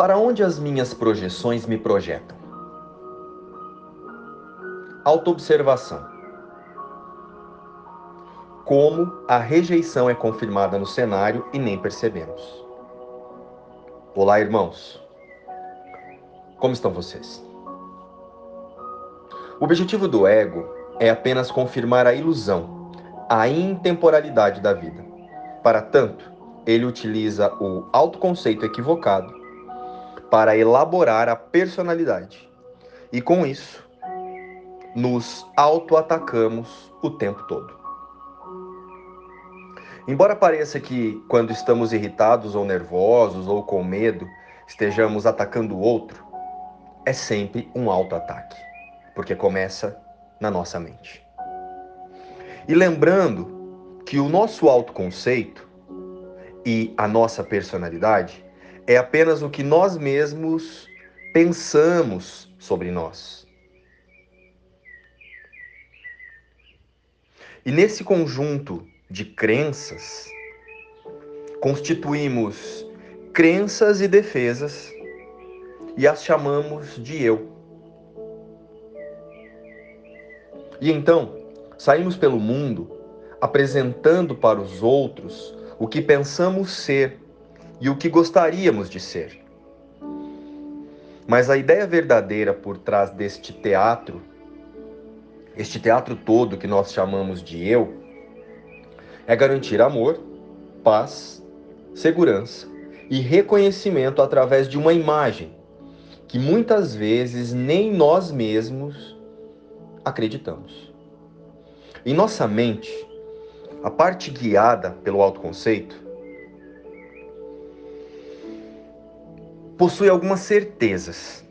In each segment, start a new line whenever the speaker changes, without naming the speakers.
Para onde as minhas projeções me projetam? Autoobservação. Como a rejeição é confirmada no cenário e nem percebemos. Olá, irmãos. Como estão vocês? O objetivo do ego é apenas confirmar a ilusão, a intemporalidade da vida. Para tanto, ele utiliza o autoconceito equivocado para elaborar a personalidade. E com isso, nos auto-atacamos o tempo todo. Embora pareça que, quando estamos irritados ou nervosos ou com medo, estejamos atacando o outro, é sempre um auto-ataque, porque começa na nossa mente. E lembrando que o nosso autoconceito e a nossa personalidade é apenas o que nós mesmos pensamos sobre nós. E nesse conjunto de crenças, constituímos crenças e defesas e as chamamos de eu. E então, saímos pelo mundo apresentando para os outros o que pensamos ser e o que gostaríamos de ser. Mas a ideia verdadeira por trás deste teatro, este teatro todo que nós chamamos de eu, é garantir amor, paz, segurança e reconhecimento através de uma imagem que muitas vezes nem nós mesmos acreditamos. Em nossa mente, a parte guiada pelo autoconceito possui algumas certezas.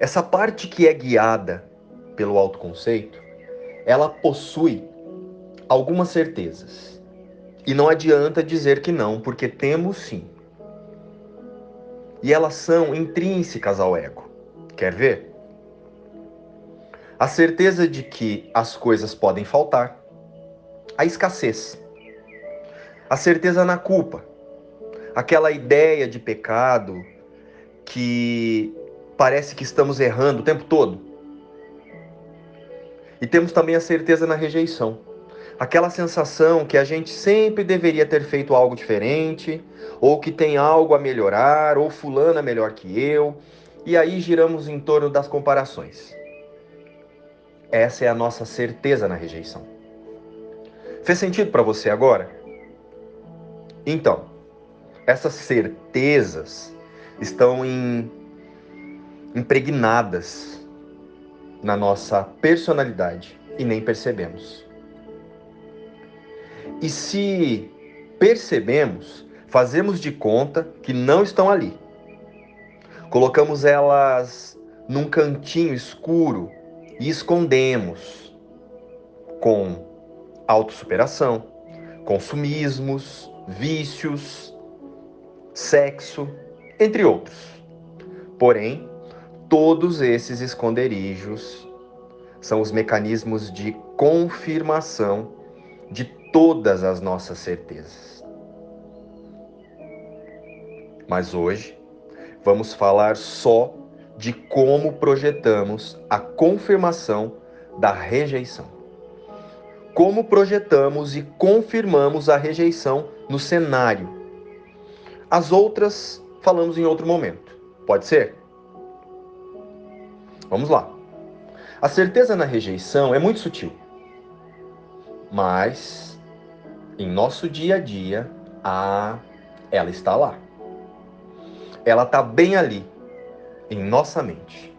Essa parte que é guiada pelo autoconceito, ela possui algumas certezas. E não adianta dizer que não, porque temos sim. E elas são intrínsecas ao ego. Quer ver? A certeza de que as coisas podem faltar, a escassez, a certeza na culpa, aquela ideia de pecado que parece que estamos errando o tempo todo. E temos também a certeza na rejeição aquela sensação que a gente sempre deveria ter feito algo diferente, ou que tem algo a melhorar, ou fulano é melhor que eu, e aí giramos em torno das comparações. Essa é a nossa certeza na rejeição. Fez sentido para você agora? Então, essas certezas estão em, impregnadas na nossa personalidade e nem percebemos. E se percebemos, fazemos de conta que não estão ali. Colocamos elas num cantinho escuro e escondemos com autossuperação, consumismos, vícios, sexo, entre outros. Porém, todos esses esconderijos são os mecanismos de confirmação de todas as nossas certezas. Mas hoje vamos falar só de como projetamos a confirmação da rejeição. Como projetamos e confirmamos a rejeição no cenário. As outras falamos em outro momento. Pode ser? Vamos lá. A certeza na rejeição é muito sutil. Mas em nosso dia a dia, ah, ela está lá. Ela está bem ali, em nossa mente.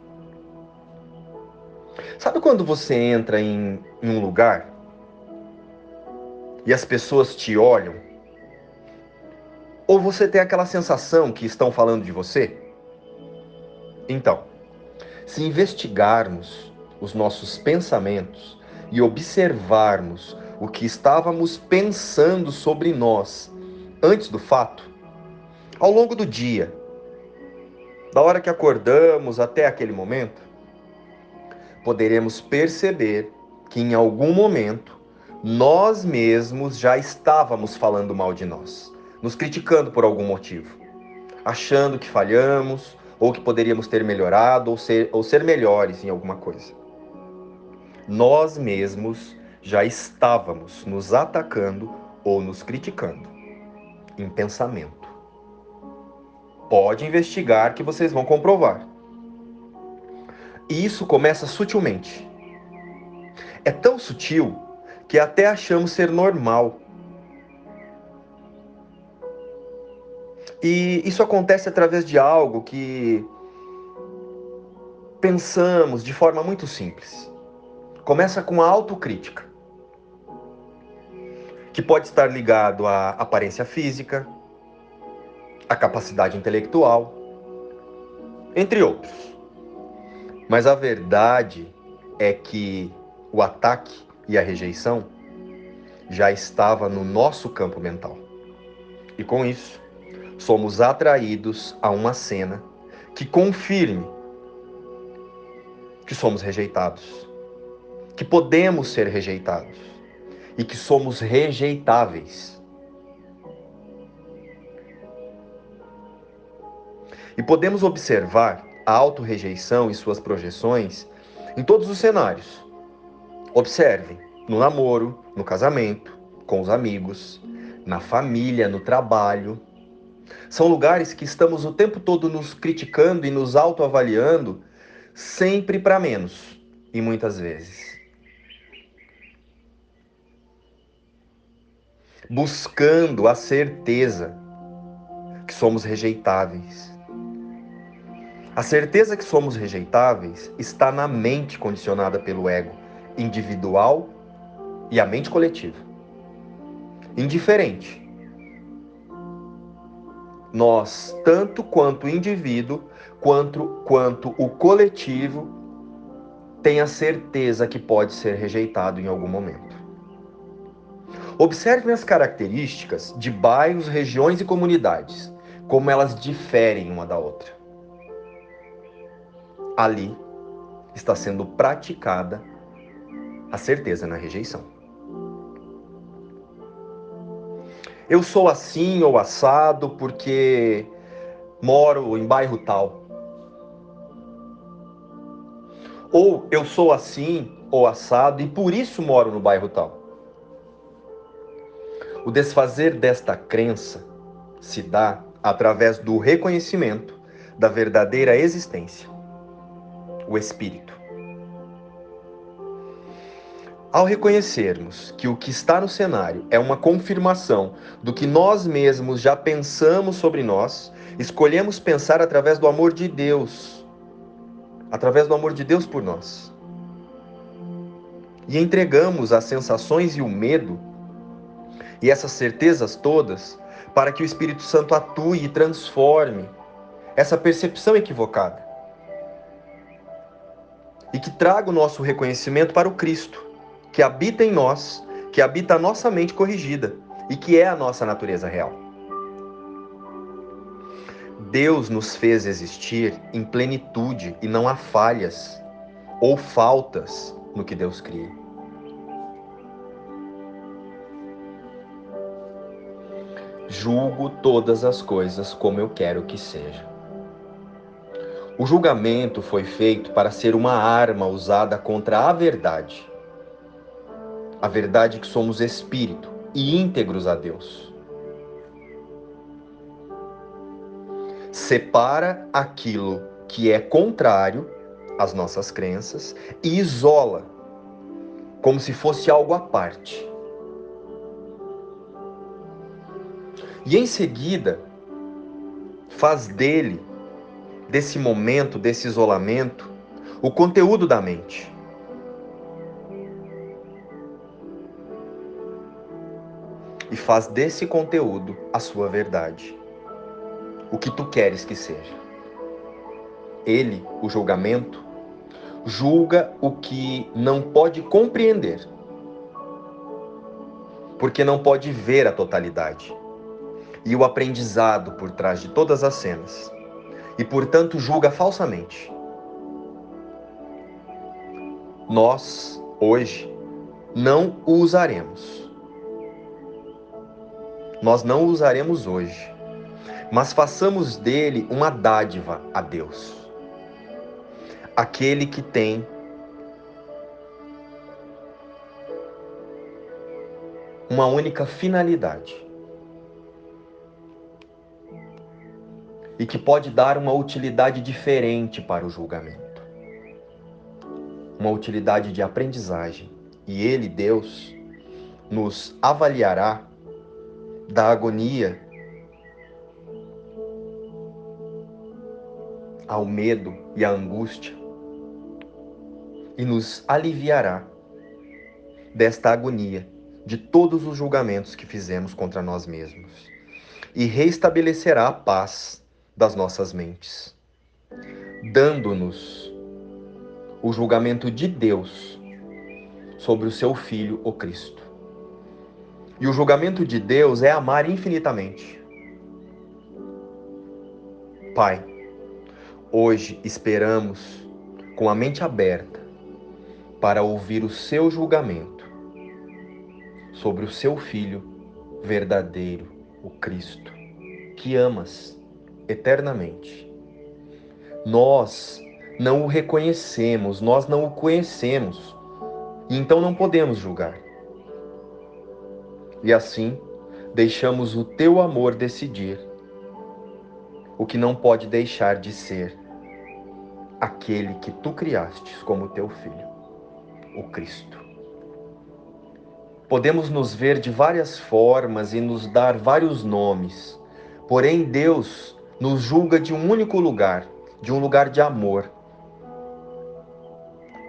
Sabe quando você entra em, em um lugar e as pessoas te olham? Ou você tem aquela sensação que estão falando de você? Então, se investigarmos os nossos pensamentos e observarmos o que estávamos pensando sobre nós antes do fato, ao longo do dia, da hora que acordamos até aquele momento, poderemos perceber que em algum momento nós mesmos já estávamos falando mal de nós, nos criticando por algum motivo. achando que falhamos, ou que poderíamos ter melhorado, ou ser, ou ser melhores em alguma coisa. Nós mesmos já estávamos nos atacando ou nos criticando em pensamento. Pode investigar que vocês vão comprovar. E isso começa sutilmente. É tão sutil que até achamos ser normal. E isso acontece através de algo que pensamos de forma muito simples. Começa com a autocrítica, que pode estar ligado à aparência física, à capacidade intelectual, entre outros. Mas a verdade é que o ataque e a rejeição já estava no nosso campo mental. E com isso, somos atraídos a uma cena que confirme que somos rejeitados, que podemos ser rejeitados e que somos rejeitáveis. E podemos observar a autorrejeição e suas projeções em todos os cenários. Observem no namoro, no casamento, com os amigos, na família, no trabalho. São lugares que estamos o tempo todo nos criticando e nos autoavaliando, sempre para menos, e muitas vezes. Buscando a certeza que somos rejeitáveis. A certeza que somos rejeitáveis está na mente condicionada pelo ego individual e a mente coletiva. Indiferente. Nós, tanto quanto o indivíduo, quanto, quanto o coletivo, tem a certeza que pode ser rejeitado em algum momento. Observem as características de bairros, regiões e comunidades, como elas diferem uma da outra. Ali está sendo praticada a certeza na rejeição. Eu sou assim ou assado porque moro em bairro tal. Ou eu sou assim ou assado e por isso moro no bairro tal. O desfazer desta crença se dá através do reconhecimento da verdadeira existência, o espírito. Ao reconhecermos que o que está no cenário é uma confirmação do que nós mesmos já pensamos sobre nós, escolhemos pensar através do amor de Deus, através do amor de Deus por nós. E entregamos as sensações e o medo e essas certezas todas para que o Espírito Santo atue e transforme essa percepção equivocada. E que traga o nosso reconhecimento para o Cristo que habita em nós, que habita a nossa mente corrigida e que é a nossa natureza real. Deus nos fez existir em plenitude e não há falhas ou faltas no que Deus cria. Julgo todas as coisas como eu quero que seja. O julgamento foi feito para ser uma arma usada contra a verdade a verdade é que somos espírito e íntegros a Deus. Separa aquilo que é contrário às nossas crenças e isola como se fosse algo à parte. E em seguida, faz dele, desse momento, desse isolamento, o conteúdo da mente. Faz desse conteúdo a sua verdade. O que tu queres que seja. Ele, o julgamento, julga o que não pode compreender, porque não pode ver a totalidade e o aprendizado por trás de todas as cenas, e portanto julga falsamente. Nós, hoje, não o usaremos nós não usaremos hoje. mas façamos dele uma dádiva a Deus. Aquele que tem uma única finalidade e que pode dar uma utilidade diferente para o julgamento, uma utilidade de aprendizagem. E Ele, Deus, nos avaliará da agonia ao medo e à angústia e nos aliviará desta agonia de todos os julgamentos que fizemos contra nós mesmos e reestabelecerá a paz das nossas mentes, dando-nos o julgamento de Deus sobre o seu Filho, o Cristo. E o julgamento de Deus é amar infinitamente. Pai, hoje esperamos com a mente aberta para ouvir o seu julgamento sobre o seu Filho verdadeiro, o Cristo, que amas eternamente. Nós não o reconhecemos, nós não o conhecemos, então não podemos julgar. E assim, deixamos o teu amor decidir o que não pode deixar de ser aquele que tu criastes como teu filho, o Cristo. Podemos nos ver de várias formas e nos dar vários nomes, porém Deus nos julga de um único lugar, de um lugar de amor.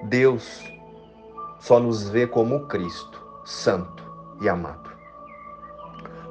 Deus só nos vê como Cristo, santo e amado.